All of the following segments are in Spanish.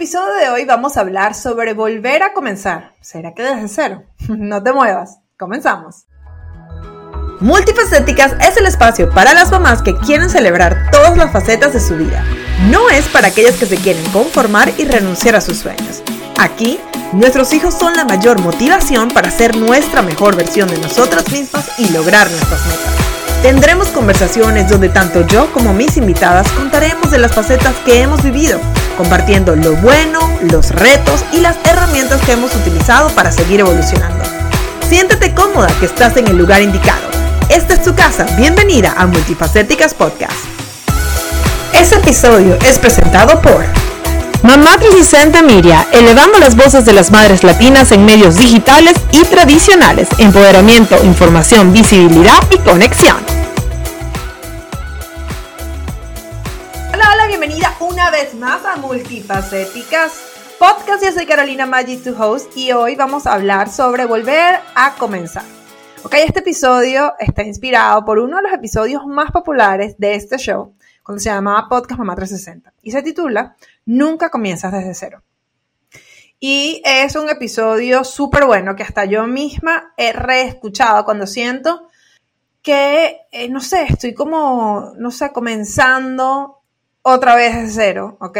episodio de hoy vamos a hablar sobre volver a comenzar. ¿Será que desde cero? No te muevas. Comenzamos. Multifacéticas es el espacio para las mamás que quieren celebrar todas las facetas de su vida. No es para aquellas que se quieren conformar y renunciar a sus sueños. Aquí, nuestros hijos son la mayor motivación para ser nuestra mejor versión de nosotras mismas y lograr nuestras metas. Tendremos conversaciones donde tanto yo como mis invitadas contaremos de las facetas que hemos vivido, compartiendo lo bueno, los retos y las herramientas que hemos utilizado para seguir evolucionando. Siéntete cómoda que estás en el lugar indicado. Esta es tu casa. Bienvenida a Multifacéticas Podcast. Este episodio es presentado por Mamá 360 Miria, elevando las voces de las madres latinas en medios digitales y tradicionales, empoderamiento, información, visibilidad y conexión. Hola, hola, bienvenida una vez más a Multifacéticas Podcast. Yo soy Carolina Maggi, tu host, y hoy vamos a hablar sobre volver a comenzar. Ok, este episodio está inspirado por uno de los episodios más populares de este show, cuando se llamaba Podcast Mamá 360, y se titula Nunca comienzas desde cero. Y es un episodio súper bueno que hasta yo misma he reescuchado cuando siento que, eh, no sé, estoy como, no sé, comenzando otra vez desde cero, ¿ok?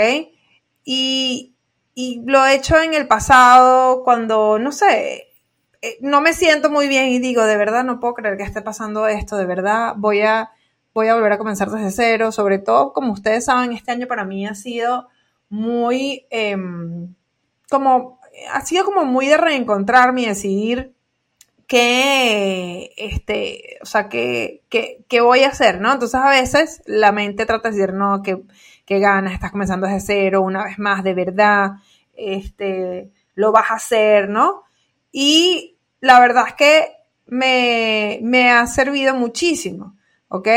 Y, y lo he hecho en el pasado cuando, no sé, eh, no me siento muy bien y digo, de verdad no puedo creer que esté pasando esto, de verdad voy a, voy a volver a comenzar desde cero, sobre todo como ustedes saben, este año para mí ha sido muy, em, como, ha sido como muy de reencontrarme y decidir qué, este, o sea, qué, qué, voy a hacer, ¿no? Entonces a veces la mente trata de decir, no, que, que ganas, estás comenzando desde cero, una vez más, de verdad, este, lo vas a hacer, ¿no? Y la verdad es que me, ha servido muchísimo, ¿ok?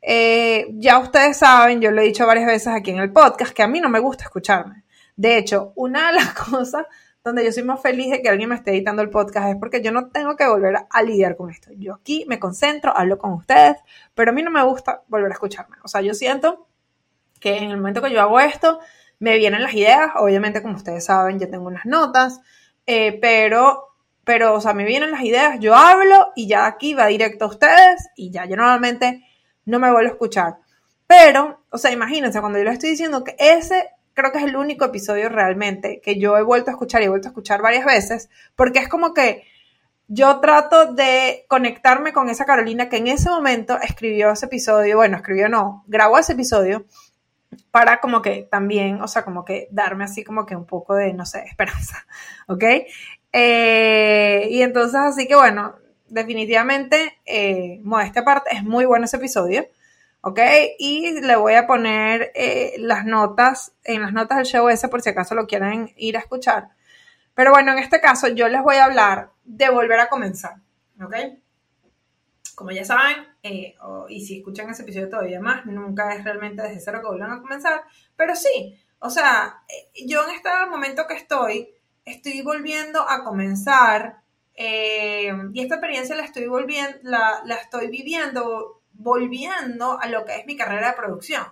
Eh, ya ustedes saben, yo lo he dicho varias veces aquí en el podcast, que a mí no me gusta escucharme. De hecho, una de las cosas donde yo soy más feliz de que alguien me esté editando el podcast es porque yo no tengo que volver a lidiar con esto. Yo aquí me concentro, hablo con ustedes, pero a mí no me gusta volver a escucharme. O sea, yo siento que en el momento que yo hago esto, me vienen las ideas. Obviamente, como ustedes saben, yo tengo unas notas, eh, pero pero, o sea, me vienen las ideas, yo hablo y ya aquí va directo a ustedes y ya yo normalmente no me vuelvo a escuchar. Pero, o sea, imagínense, cuando yo les estoy diciendo que ese creo que es el único episodio realmente que yo he vuelto a escuchar y he vuelto a escuchar varias veces, porque es como que yo trato de conectarme con esa Carolina que en ese momento escribió ese episodio, bueno, escribió no, grabó ese episodio para como que también, o sea, como que darme así como que un poco de, no sé, esperanza, ¿ok? Eh, y entonces, así que bueno, definitivamente, eh, modesta parte, es muy bueno ese episodio, ¿ok? Y le voy a poner eh, las notas, en las notas del show ese por si acaso lo quieren ir a escuchar. Pero bueno, en este caso yo les voy a hablar de volver a comenzar, ¿ok? Como ya saben, eh, y si escuchan ese episodio todavía más, nunca es realmente desde cero que vuelvan a comenzar, pero sí, o sea, yo en este momento que estoy, estoy volviendo a comenzar eh, y esta experiencia la estoy volviendo, la, estoy viviendo, volviendo a lo que es mi carrera de producción.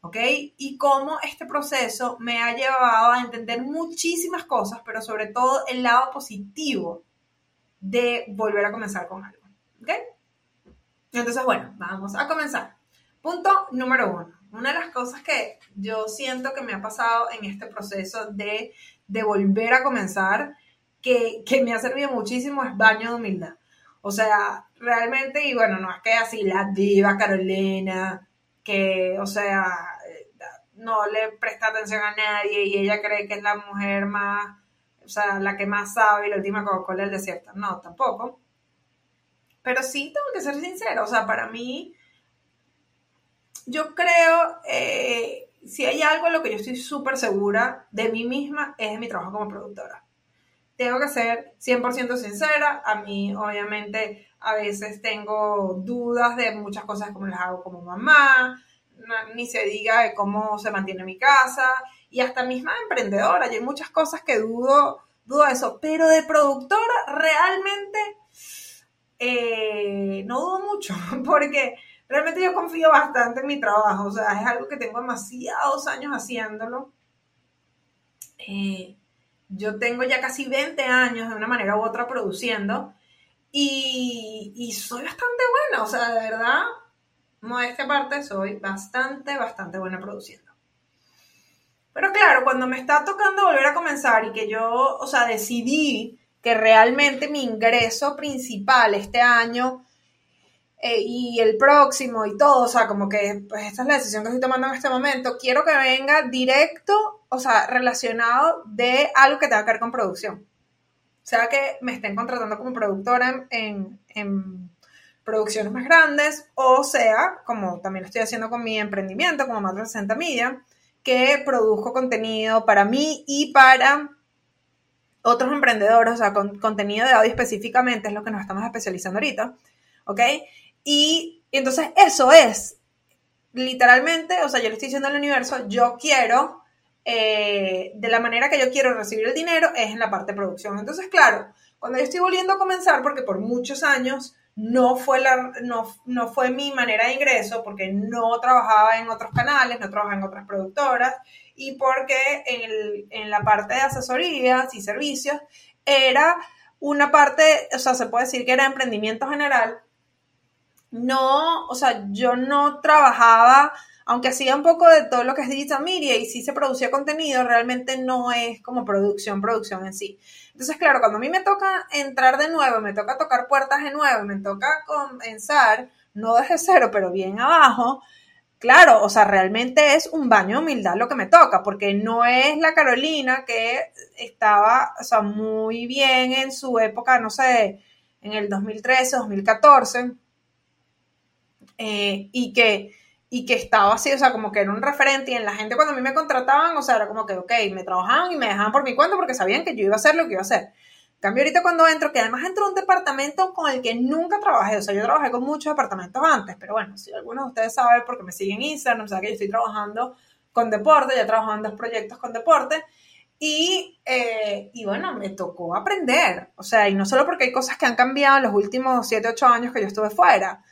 ¿ok? Y cómo este proceso me ha llevado a entender muchísimas cosas, pero sobre todo el lado positivo de volver a comenzar con algo, ¿ok? Entonces, bueno, vamos a comenzar. Punto número uno. Una de las cosas que yo siento que me ha pasado en este proceso de de volver a comenzar, que, me ha servido muchísimo, es baño de humildad. O sea, realmente, y bueno, no es que así la diva Carolina, que, o sea, no le presta atención a nadie y ella cree que es la mujer más, o sea, la que más sabe y la última Coca-Cola del desierto. No, tampoco. Pero sí tengo que ser sincera, o sea, para mí, yo creo eh, si hay algo en lo que yo estoy súper segura de mí misma es de mi trabajo como productora. Tengo que ser 100% sincera. A mí, obviamente, a veces tengo dudas de muchas cosas como las hago como mamá, ni se diga de cómo se mantiene mi casa y hasta misma emprendedora. Y hay muchas cosas que dudo, dudo de eso. Pero de productora, realmente eh, no dudo mucho porque realmente yo confío bastante en mi trabajo, o sea, es algo que tengo demasiados años haciéndolo. eh, yo tengo ya casi 20 años de una manera u otra produciendo y, soy bastante buena, o sea, de verdad, esta parte, soy bastante, bastante buena produciendo. Pero claro, cuando me está tocando volver a comenzar y que yo, o sea, decidí que realmente mi ingreso principal este año eh, y el próximo y todo, o sea, como que pues esta es la decisión que estoy tomando en este momento, quiero que venga directo, o sea, relacionado de algo que tenga que ver con producción. Sea, que me estén contratando como productora en, en, producciones más grandes, o sea, como también estoy haciendo con mi emprendimiento, como más de 60 Media, que produzco contenido para mí y para otros emprendedores, o sea, con contenido de audio específicamente, es lo que nos estamos especializando ahorita, ¿ok? Y, entonces eso es, literalmente, o sea, yo le estoy diciendo al universo, yo quiero, eh, de la manera que yo quiero recibir el dinero, es en la parte de producción. Entonces, claro, cuando yo estoy volviendo a comenzar, porque por muchos años no fue, la, no, no fue mi manera de ingreso, porque no trabajaba en otros canales, no trabajaba en otras productoras, y porque en, el, en la parte de asesorías y servicios era una parte, o sea, se puede decir que era emprendimiento general, no, o sea, yo no trabajaba, aunque hacía un poco de todo lo que es digital media y sí se producía contenido, realmente no es como producción, producción en sí. Entonces, claro, cuando a mí me toca entrar de nuevo, me toca tocar puertas de nuevo, me toca comenzar, no desde cero, pero bien abajo, claro, o sea, realmente es un baño de humildad lo que me toca, porque no es la Carolina que estaba, o sea, muy bien en su época, no sé, en el 2013, 2014 eh, y, que, y que estaba así, o sea, como que era un referente y en la gente cuando a mí me contrataban, o sea, era como que, ok, me trabajaban y me dejaban por mi cuenta porque sabían que yo iba a hacer lo que iba a hacer. cambio ahorita cuando entro, que además entro a un departamento con el que nunca trabajé, o sea, yo trabajé con muchos departamentos antes, pero bueno, si algunos de ustedes saben porque me siguen en Instagram, o sea, que yo estoy trabajando con deporte, ya trabajando en dos proyectos con deporte, y, eh, y, bueno, me tocó aprender. O sea, y no solo porque hay cosas que han cambiado en los últimos 7, 8 años que yo estuve fuera,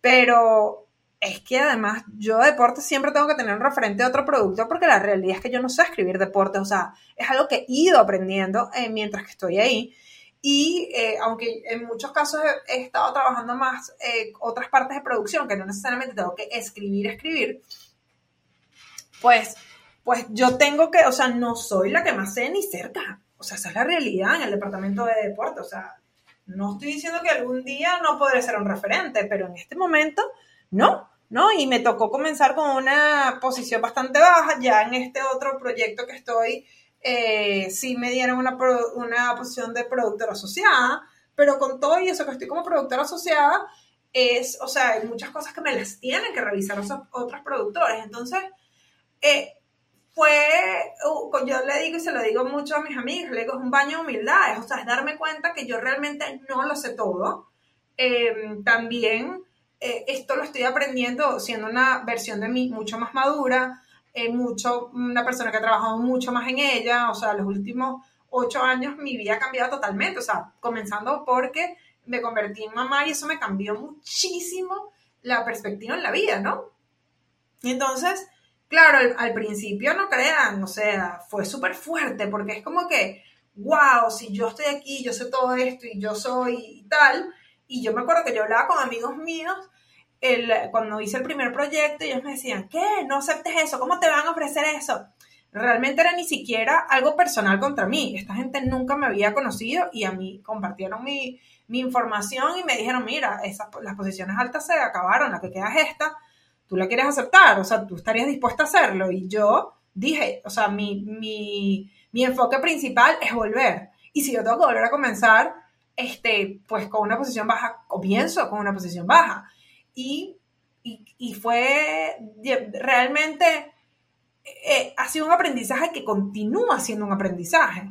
pero es que además yo de deporte siempre tengo que tener un referente de otro producto porque la realidad es que yo no sé escribir deporte, o sea, es algo que he ido aprendiendo eh, mientras que estoy ahí. Y eh, aunque en muchos casos he, estado trabajando más eh, otras partes de producción, que no necesariamente tengo que escribir, escribir, pues, pues yo tengo que, o sea, no soy la que más sé ni cerca. O sea, esa es la realidad en el departamento de deporte. O sea, no estoy diciendo que algún día no podré ser un referente, pero en este momento no, ¿no? Y me tocó comenzar con una posición bastante baja, ya en este otro proyecto que estoy, eh, sí me dieron una, una posición de productora asociada, pero con todo y eso que estoy como productora asociada, es, o sea, hay muchas cosas que me las tienen que revisar esos otros productores. Entonces, eh, fue, uh, yo le digo y se lo digo mucho a mis amigos, le digo, es un baño de humildad, o sea, es darme cuenta que yo realmente no lo sé todo. Em, también eh, esto lo estoy aprendiendo siendo una versión de mí mucho más madura, eh, mucho, una persona que ha trabajado mucho más en ella, o sea, los últimos ocho años mi vida ha cambiado totalmente, o sea, comenzando porque me convertí en mamá y eso me cambió muchísimo la perspectiva en la vida, ¿no? Entonces, Claro, al, principio no crean, o sea, fue súper fuerte porque es como que, wow, si yo estoy aquí, yo sé todo esto y yo soy y tal. Y yo me acuerdo que yo hablaba con amigos míos el, cuando hice el primer proyecto ellos me decían, ¿qué? No aceptes eso, ¿cómo te van a ofrecer eso? Realmente era ni siquiera algo personal contra mí. Esta gente nunca me había conocido y a mí compartieron mi, mi información y me dijeron, mira, esas, las posiciones altas se acabaron, la que queda es esta tú la quieres aceptar, o sea, tú estarías dispuesta a hacerlo. Y yo dije, o sea, mi, mi, mi enfoque principal es volver. Y si yo tengo que volver a comenzar, este, pues con una posición baja, comienzo con una posición baja. Y, y, fue realmente, eh, ha sido un aprendizaje que continúa siendo un aprendizaje.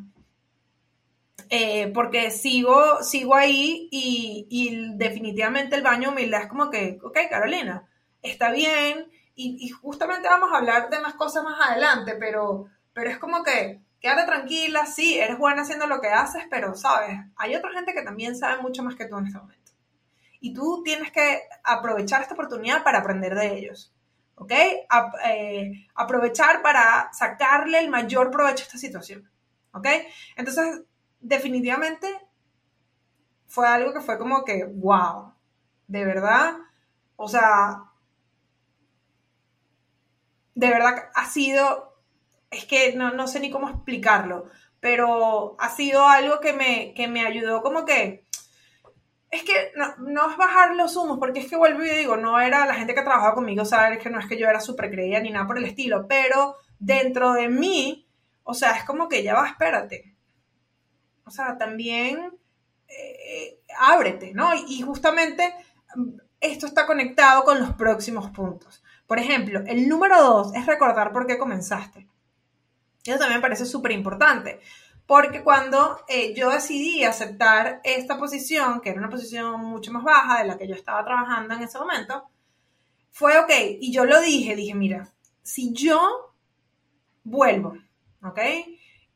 Eh, porque sigo, sigo ahí y, definitivamente el baño humildad es como que, ok, Carolina, está bien y, justamente vamos a hablar de más cosas más adelante, pero, pero es como que quédate tranquila, sí, eres buena haciendo lo que haces, pero sabes, hay otra gente que también sabe mucho más que tú en este momento. Y tú tienes que aprovechar esta oportunidad para aprender de ellos. ¿Ok? Eh, aprovechar para sacarle el mayor provecho a esta situación. ¿ok? Entonces, definitivamente fue algo que fue como que, wow, de verdad, o sea, de verdad ha sido, es que no, no sé ni cómo explicarlo, pero ha sido algo que me, que me ayudó como que, es que no, no, es bajar los humos, porque es que vuelvo y digo, no era la gente que trabajaba conmigo, sabes que no es que yo era súper creída ni nada por el estilo, pero dentro de mí, o sea, es como que ya va, espérate. O sea, también eh, ábrete, ¿no? Y justamente mm, esto está conectado con los próximos puntos. Por ejemplo, el número dos es recordar por qué comenzaste. Eso también me parece súper importante, porque cuando eh, yo decidí aceptar esta posición, que era una posición mucho más baja de la que yo estaba trabajando en ese momento, fue ok, y yo lo dije, dije, mira, si yo vuelvo, ¿ok?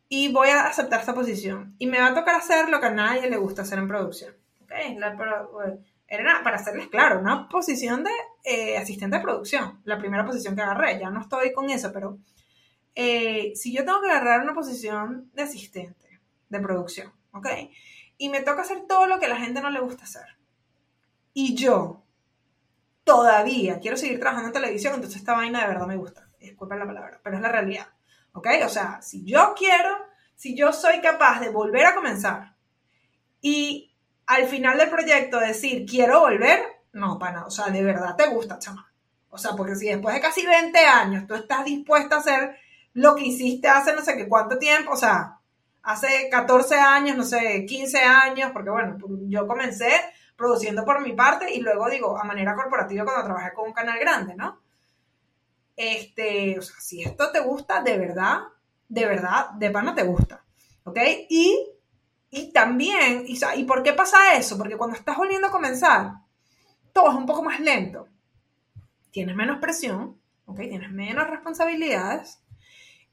Y voy a aceptar esta posición, y me va a tocar hacer lo que a nadie le gusta hacer en producción, ¿ok? era para hacerles claro, una posición de eh, asistente de producción, la primera posición que agarré, ya no estoy con eso, pero eh, si yo tengo que agarrar una posición de asistente de producción, ¿ok? Y me toca hacer todo lo que la gente no le gusta hacer. Y yo todavía quiero seguir trabajando en televisión, entonces esta vaina de verdad me gusta. Disculpen la palabra, pero es la realidad. ¿Ok? O sea, si yo quiero, si yo soy capaz de volver a comenzar y al final del proyecto decir quiero volver, no, para O sea, de verdad te gusta, chama. O sea, porque si después de casi 20 años tú estás dispuesta a hacer lo que hiciste hace no sé qué cuánto tiempo, o sea, hace 14 años, no sé, 15 años, porque bueno, yo comencé produciendo por mi parte y luego digo, a manera corporativa cuando trabajé con un canal grande, ¿no? Este, o sea, si esto te gusta, de verdad, de verdad, de pana te gusta, ¿ok? Y, y también, y, ¿y por qué pasa eso? Porque cuando estás volviendo a comenzar, todo es un poco más lento. Tienes menos presión, ¿ok? Tienes menos responsabilidades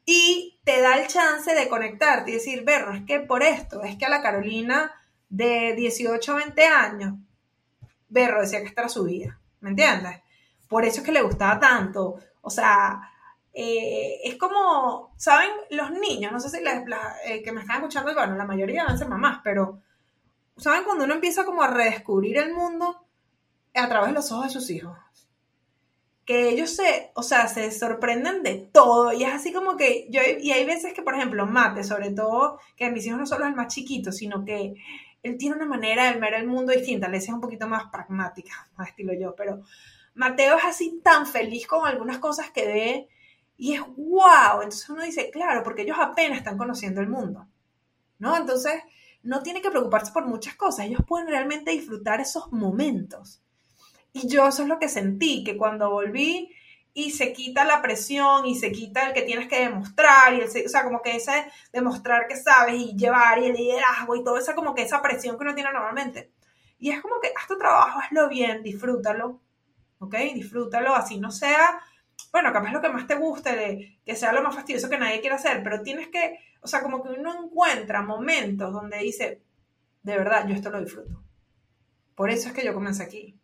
y te da el chance de conectarte y decir, Berro, es que por esto, es que a la Carolina de 18 a 20 años, Berro decía que esta era su vida, ¿me entiendes? Por eso es que le gustaba tanto. O sea, eh, es como, ¿saben? Los niños, no sé si les, eh, que me están escuchando, bueno, la mayoría van a ser mamás, pero, ¿saben? Cuando uno empieza como a redescubrir el mundo a través de los ojos de sus hijos que ellos se, o sea, se sorprenden de todo y es así como que yo, y hay veces que, por ejemplo, Mate, sobre todo, que mis hijos no solo es el más chiquito, sino que él tiene una manera de ver el mundo distinta, le es un poquito más pragmática, más estilo yo, pero Mateo es así tan feliz con algunas cosas que ve y es wow, entonces uno dice, claro, porque ellos apenas están conociendo el mundo, ¿no? Entonces, no tiene que preocuparse por muchas cosas, ellos pueden realmente disfrutar esos momentos. Y yo eso es lo que sentí, que cuando volví y se quita la presión y se quita el que tienes que demostrar, y el, o sea, como que ese demostrar que sabes y llevar y el liderazgo y todo esa como que esa presión que uno tiene normalmente. Y es como que haz tu trabajo, hazlo bien, disfrútalo, ¿ok? Disfrútalo, así no sea, bueno, capaz lo que más te guste, que sea lo más fastidioso que nadie quiera hacer, pero tienes que, o sea, como que uno encuentra momentos donde dice, de verdad, yo esto lo disfruto. Por eso es que yo comencé aquí.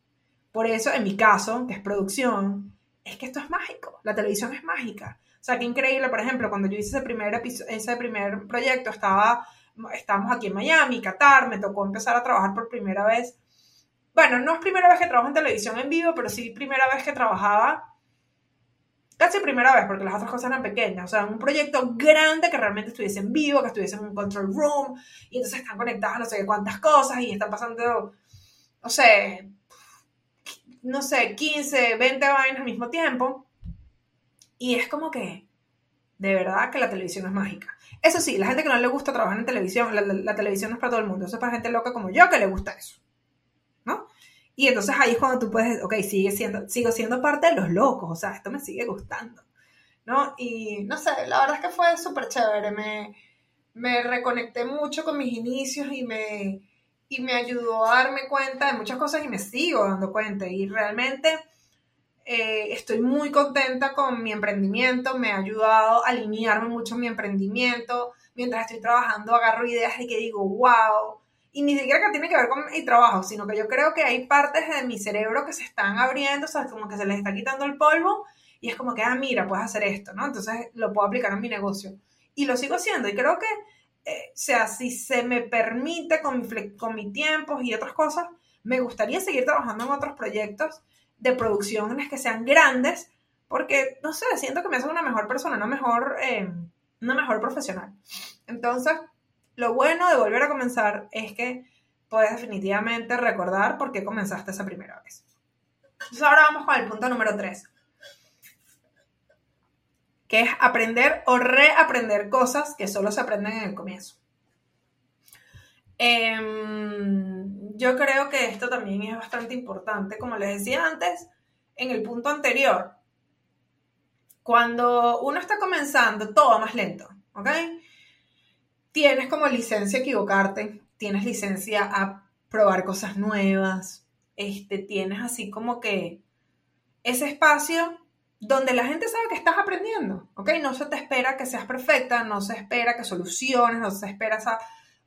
Por eso, en mi caso, que es producción, es que esto es mágico. La televisión es mágica. O sea, qué increíble, por ejemplo, cuando yo hice ese primer, ese primer proyecto, estaba, estábamos aquí en Miami, Qatar, me tocó empezar a trabajar por primera vez. Bueno, no es primera vez que trabajo en televisión en vivo, pero sí primera vez que trabajaba, casi primera vez, porque las otras cosas eran pequeñas. O sea, un proyecto grande que realmente estuviese en vivo, que estuviese en un control room, y entonces están conectadas no sé cuántas cosas, y están pasando, no sé, no sé, 15, 20 vainas al mismo tiempo. Y es como que, de verdad que la televisión es mágica. Eso sí, la gente que no le gusta trabajar en televisión, la, televisión no es para todo el mundo, eso es para gente loca como yo que le gusta eso. ¿No? Y entonces ahí es cuando tú puedes, ok, sigue siendo, sigo siendo parte de los locos, o sea, esto me sigue gustando. ¿No? Y no sé, la verdad es que fue súper chévere, me, me reconecté mucho con mis inicios y me, y me ayudó a darme cuenta de muchas cosas y me sigo dando cuenta. Y realmente eh, estoy muy contenta con mi emprendimiento, me ha ayudado a alinearme mucho mi emprendimiento. Mientras estoy trabajando agarro ideas y que digo, wow. Y ni siquiera que tiene que ver con mi trabajo, sino que yo creo que hay partes de mi cerebro que se están abriendo, o sea, como que se les está quitando el polvo y es como que, ah, mira, puedes hacer esto, ¿no? Entonces lo puedo aplicar en mi negocio. Y lo sigo haciendo y creo que eh, o sea, si se me permite con mi, con mi tiempo y otras cosas, me gustaría seguir trabajando en otros proyectos de producciones que sean grandes, porque, no sé, siento que me hace una mejor persona, una mejor, eh, una mejor profesional. Entonces, lo bueno de volver a comenzar es que puedes definitivamente recordar por qué comenzaste esa primera vez. Entonces, ahora vamos con el punto número 3, que es aprender o reaprender cosas que solo se aprenden en el comienzo. Em, yo creo que esto también es bastante importante, como les decía antes, en el punto anterior. Cuando uno está comenzando, todo más lento, ¿ok? Tienes como licencia a equivocarte, tienes licencia a probar cosas nuevas, este, tienes así como que ese espacio donde la gente sabe que estás aprendiendo, ¿ok? No se te espera que seas perfecta, no se espera que soluciones, no se espera esa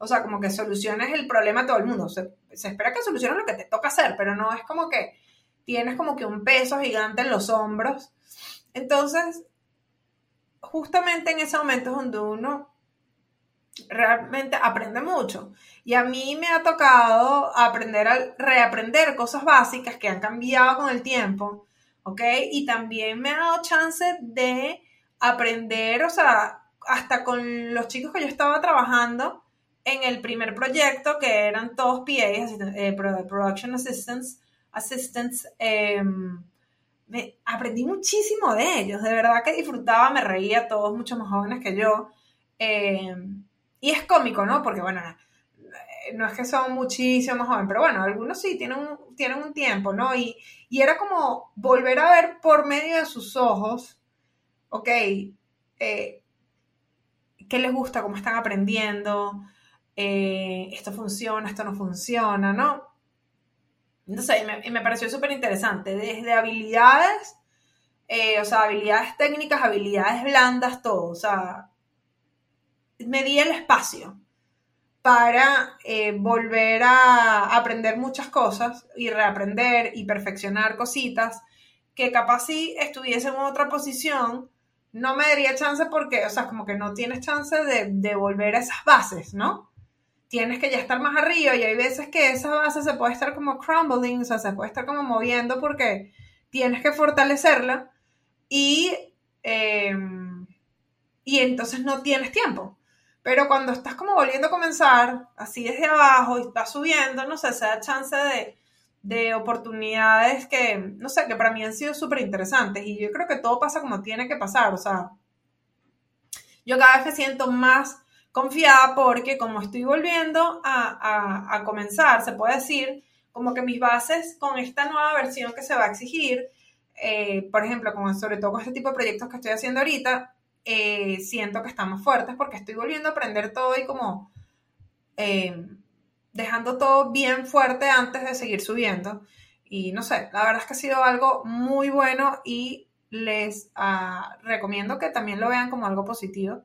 o sea, como que soluciones el problema a todo el mundo. Se, espera que soluciones lo que te toca hacer, pero no es como que tienes como que un peso gigante en los hombros. Entonces, justamente en ese momento es donde uno realmente aprende mucho. Y a mí me ha tocado aprender a reaprender cosas básicas que han cambiado con el tiempo, ¿ok? Y también me ha dado chance de aprender, o sea, hasta con los chicos que yo estaba trabajando, en el primer proyecto, que eran todos PAs, eh, Production Assistants, assistants em, me, aprendí muchísimo de ellos, de verdad que disfrutaba, me reía, todos mucho más jóvenes que yo. Em, y es cómico, ¿no? Porque, bueno, no es que son muchísimo más jóvenes, pero bueno, algunos sí tienen un, tienen un tiempo, ¿no? Y, y era como volver a ver por medio de sus ojos, ok, eh, qué les gusta, cómo están aprendiendo, eh, esto funciona, esto no funciona, ¿no? Entonces, me, me pareció súper interesante, desde habilidades, eh, o sea, habilidades técnicas, habilidades blandas, todo, o sea, me di el espacio para eh, volver a aprender muchas cosas y reaprender y perfeccionar cositas que capaz si estuviese en otra posición no me daría chance porque, o sea, como que no tienes chance de, de volver a esas bases, ¿no? tienes que ya estar más arriba y hay veces que esa base se puede estar como crumbling, o sea, se puede estar como moviendo porque tienes que fortalecerla y, em, y entonces no tienes tiempo. Pero cuando estás como volviendo a comenzar, así desde abajo y estás subiendo, no sé, se da chance de, de oportunidades que, no sé, que para mí han sido súper interesantes y yo creo que todo pasa como tiene que pasar, o sea, yo cada vez me siento más confiada porque como estoy volviendo a, comenzar, se puede decir, como que mis bases con esta nueva versión que se va a exigir, eh, por ejemplo, como sobre todo con este tipo de proyectos que estoy haciendo ahorita, eh, siento que están más fuertes porque estoy volviendo a aprender todo y como eh, dejando todo bien fuerte antes de seguir subiendo. Y no sé, la verdad es que ha sido algo muy bueno y les ah, recomiendo que también lo vean como algo positivo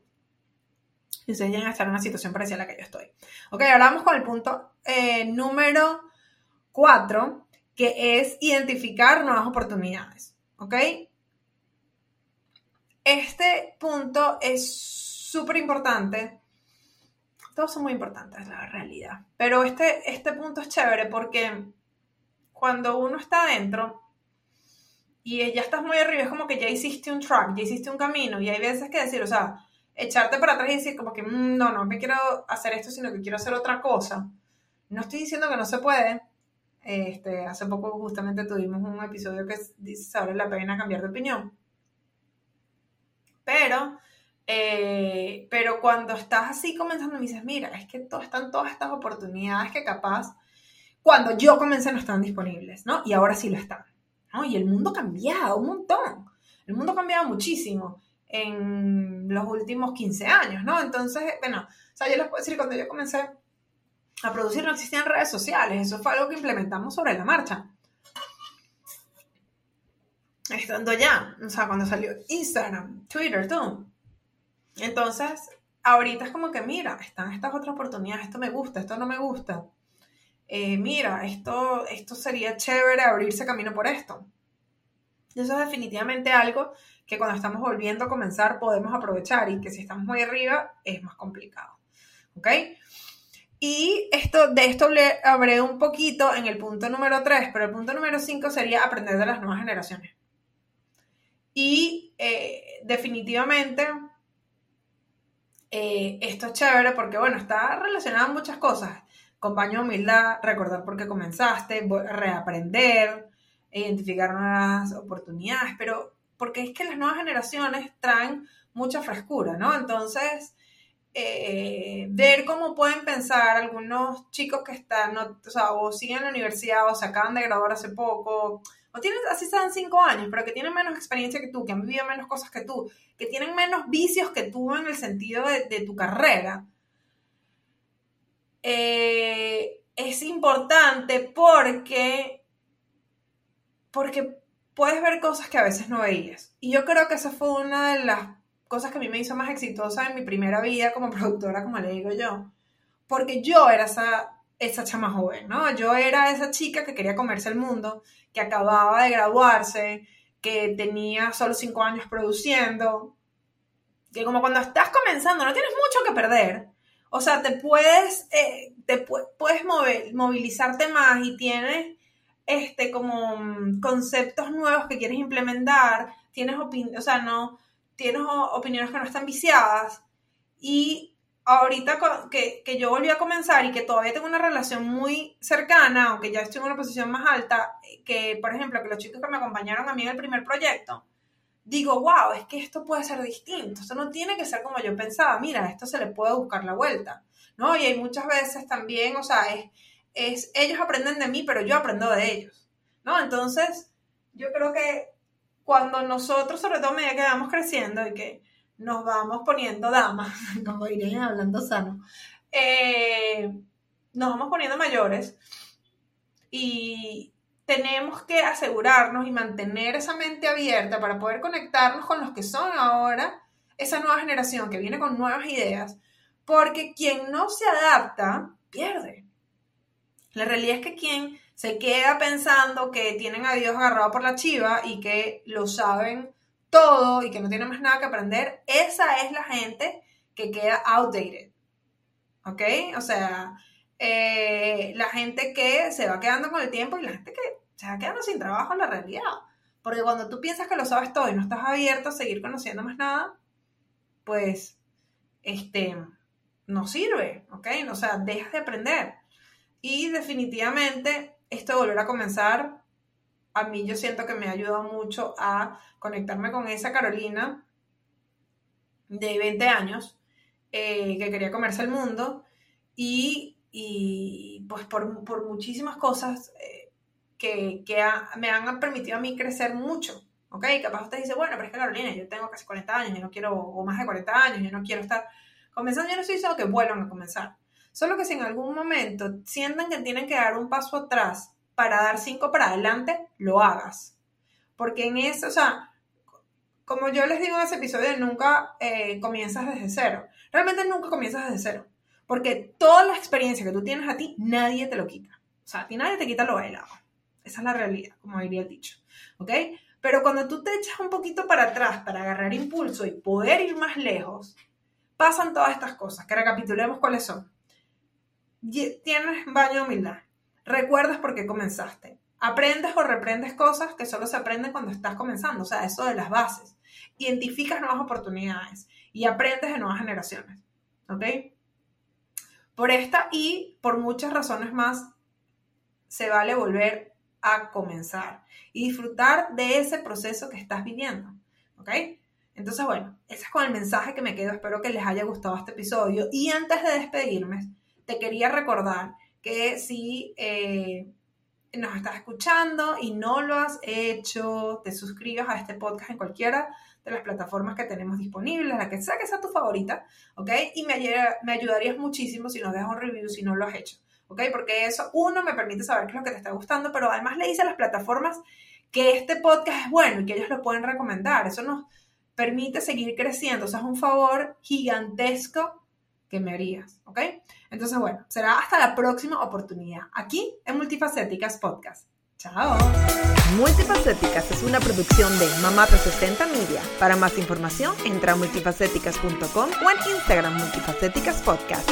y ustedes llegan a estar en una situación parecida a la que yo estoy. Ok, ahora vamos con el punto eh, número cuatro, que es identificar nuevas oportunidades. Ok. Este punto es súper importante. Todos son muy importantes, la realidad. Pero este, este punto es chévere porque cuando uno está adentro y ya estás muy arriba, es como que ya hiciste un track, ya hiciste un camino y hay veces que decir, o sea, echarte para atrás y decir como que mm, no, no me quiero hacer esto, sino que quiero hacer otra cosa. No estoy diciendo que no se puede. Este, hace poco justamente tuvimos un episodio que dice vale la pena cambiar de opinión. Pero, eh, pero cuando estás así comenzando, me dices, mira, es que están todas estas oportunidades que capaz, cuando yo comencé no estaban disponibles, ¿no? Y ahora sí lo están, ¿no? Y el mundo ha cambiado un montón. El mundo ha cambiado muchísimo en los últimos 15 años, ¿no? Entonces, bueno, o sea, yo les puedo decir, cuando yo comencé a producir no existían redes sociales, eso fue algo que implementamos sobre la marcha. Estando ya, o sea, cuando salió Instagram, Twitter, todo. Entonces, ahorita es como que, mira, están estas otras oportunidades, esto me gusta, esto no me gusta. Eh, mira, esto, esto sería chévere abrirse camino por esto. Eso es definitivamente algo que cuando estamos volviendo a comenzar podemos aprovechar y que si estamos muy arriba es más complicado. ¿ok? Y esto, de esto le hablé un poquito en el punto número 3, pero el punto número 5 sería aprender de las nuevas generaciones. Y eh, definitivamente eh, esto es chévere porque, bueno, está relacionado a muchas cosas. Compañía humildad, recordar por qué comenzaste, reaprender, identificar nuevas oportunidades, pero porque es que las nuevas generaciones traen mucha frescura, ¿no? Entonces, eh, ver cómo pueden pensar algunos chicos que están, o sea, o siguen en la universidad o se acaban de graduar hace poco, o tienen, así sean cinco años, pero que tienen menos experiencia que tú, que han vivido menos cosas que tú, que tienen menos vicios que tú en el sentido de, tu carrera. Eh, es importante porque, porque puedes ver cosas que a veces no veías. Y yo creo que esa fue una de las cosas que a mí me hizo más exitosa en mi primera vida como productora, como le digo yo. Porque yo era esa, esa chama joven, ¿no? Yo era esa chica que quería comerse el mundo, que acababa de graduarse, que tenía solo cinco años produciendo, que como cuando estás comenzando no tienes mucho que perder. O sea, te puedes, eh, te puedes movilizarte más y tienes este, como mm, conceptos nuevos que quieres implementar, tienes o sea, no, tienes opiniones que no están viciadas y ahorita que, que, yo volví a comenzar y que todavía tengo una relación muy cercana, aunque ya estoy en una posición más alta, que por ejemplo, que los chicos que me acompañaron a mí en el primer proyecto, digo, wow, es que esto puede ser distinto, esto no tiene que ser como yo pensaba, mira, esto se le puede buscar la vuelta, ¿no? Y hay muchas veces también, o sea, es, es ellos aprenden de mí, pero yo aprendo de ellos, ¿no? Entonces, yo creo que cuando nosotros, sobre todo a medida que vamos creciendo y que nos vamos poniendo damas, como dirían hablando sano, eh, nos vamos poniendo mayores y tenemos que asegurarnos y mantener esa mente abierta para poder conectarnos con los que son ahora esa nueva generación que viene con nuevas ideas, porque quien no se adapta pierde. La realidad es que quien se queda pensando que tienen a Dios agarrado por la chiva y que lo saben todo y que no tienen más nada que aprender, esa es la gente que queda outdated. ¿Ok? O sea, eh, la gente que se va quedando con el tiempo y la gente que se va quedando sin trabajo en la realidad. Porque cuando tú piensas que lo sabes todo y no estás abierto a seguir conociendo más nada, pues, este, no sirve, ¿ok? O sea, dejas de aprender. Y definitivamente esto de volver a comenzar, a mí yo siento que me ha ayudado mucho a conectarme con esa Carolina de 20 años eh, que quería comerse el mundo y, pues por, muchísimas cosas eh, que, me han permitido a mí crecer mucho. ¿Ok? Capaz usted dice, bueno, pero es que Carolina, yo tengo casi 40 años, yo no quiero, o más de 40 años, yo no quiero estar comenzando, yo no estoy diciendo que vuelvan a comenzar. Solo que si en algún momento sientan que tienen que dar un paso atrás para dar cinco para adelante, lo hagas. Porque en eso, o sea, como yo les digo en ese episodio, nunca eh, comienzas desde cero. Realmente nunca comienzas desde cero. Porque toda la experiencia que tú tienes a ti, nadie te lo quita. O sea, a ti nadie te quita lo bailado. Esa es la realidad, como diría el dicho. ¿Ok? Pero cuando tú te echas un poquito para atrás para agarrar impulso y poder ir más lejos, pasan todas estas cosas. Que recapitulemos cuáles son tienes baño de humildad. Recuerdas por qué comenzaste. Aprendes o reprendes cosas que solo se aprenden cuando estás comenzando, o sea, eso de las bases. Identificas nuevas oportunidades y aprendes de nuevas generaciones. ¿Ok? Por esta y por muchas razones más, se vale volver a comenzar y disfrutar de ese proceso que estás viviendo. ¿Ok? Entonces, bueno, ese es con el mensaje que me quedo. Espero que les haya gustado este episodio. Y antes de despedirme, te quería recordar que si eh, nos estás escuchando y no lo has hecho, te suscribas a este podcast en cualquiera de las plataformas que tenemos disponibles, la que sea que sea tu favorita, ¿ok? Y me, me ayudarías muchísimo si nos dejas un review si no lo has hecho, ¿ok? Porque eso, uno, me permite saber qué es lo que te está gustando, pero además le dice a las plataformas que este podcast es bueno y que ellos lo pueden recomendar. Eso nos permite seguir creciendo. O sea, es un favor gigantesco que me harías, ¿ok? Entonces, bueno, será hasta la próxima oportunidad, aquí en Multifacéticas Podcast. Chao. Multifacéticas es una producción de Mamá 360 Media. Para más información, entra a multifacéticas.com o en Instagram Multifacéticas Podcast.